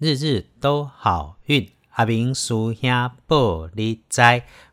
日日都好运，阿明叔兄报你知，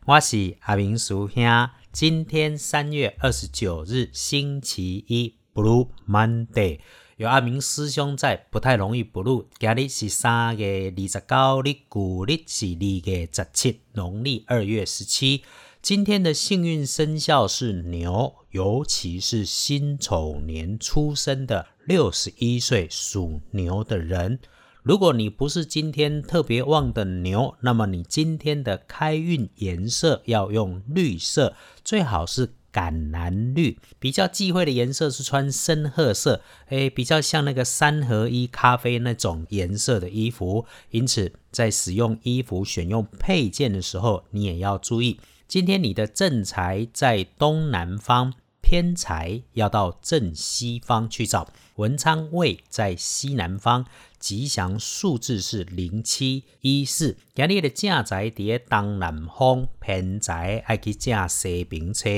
我是阿明叔兄。今天三月二十九日，星期一，Blue Monday，有阿明师兄在，不太容易 blue。今日是三月二十九日，古历是二月十七，农历二月十七。今天的幸运生肖是牛，尤其是辛丑年出生的六十一岁属牛的人。如果你不是今天特别旺的牛，那么你今天的开运颜色要用绿色，最好是橄榄绿。比较忌讳的颜色是穿深褐色，诶，比较像那个三合一咖啡那种颜色的衣服。因此，在使用衣服、选用配件的时候，你也要注意。今天你的正财在东南方。偏财要到正西方去找，文昌位在西南方，吉祥数字是零七一四。今日的正财在东南方，偏财爱去正西边车，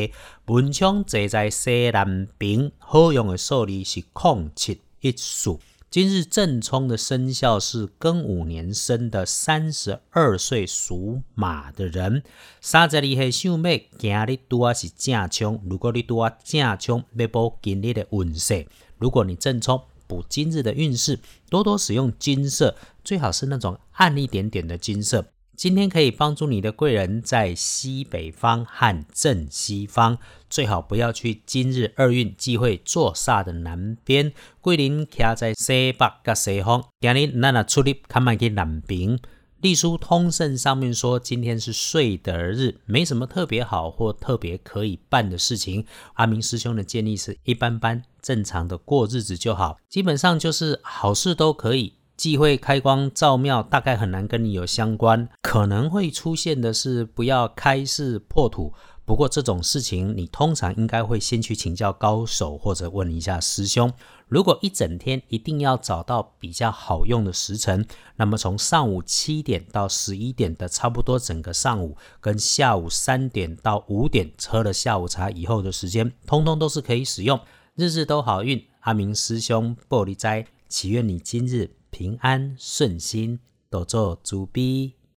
文昌坐在西南边，好用的数字是空七一四。今日正冲的生肖是庚午年生的三十二岁属马的人。三十二岁小妹，今日拄啊是正冲。如果你拄啊正冲，要补今日的运势。如果你正冲补今日的运势，多多使用金色，最好是那种暗一点点的金色。今天可以帮助你的贵人在西北方和正西方，最好不要去今日二运忌讳坐煞的南边。桂林徛在西北甲西方，今日咱啊出力看卖去南边。隶书通胜上面说，今天是岁得日，没什么特别好或特别可以办的事情。阿明师兄的建议是一般般，正常的过日子就好，基本上就是好事都可以。忌讳开光照庙，大概很难跟你有相关。可能会出现的是不要开市破土。不过这种事情，你通常应该会先去请教高手，或者问一下师兄。如果一整天一定要找到比较好用的时辰，那么从上午七点到十一点的差不多整个上午，跟下午三点到五点喝了下午茶以后的时间，通通都是可以使用。日日都好运，阿明师兄玻璃斋，祈愿你今日。平安顺心，多做主逼。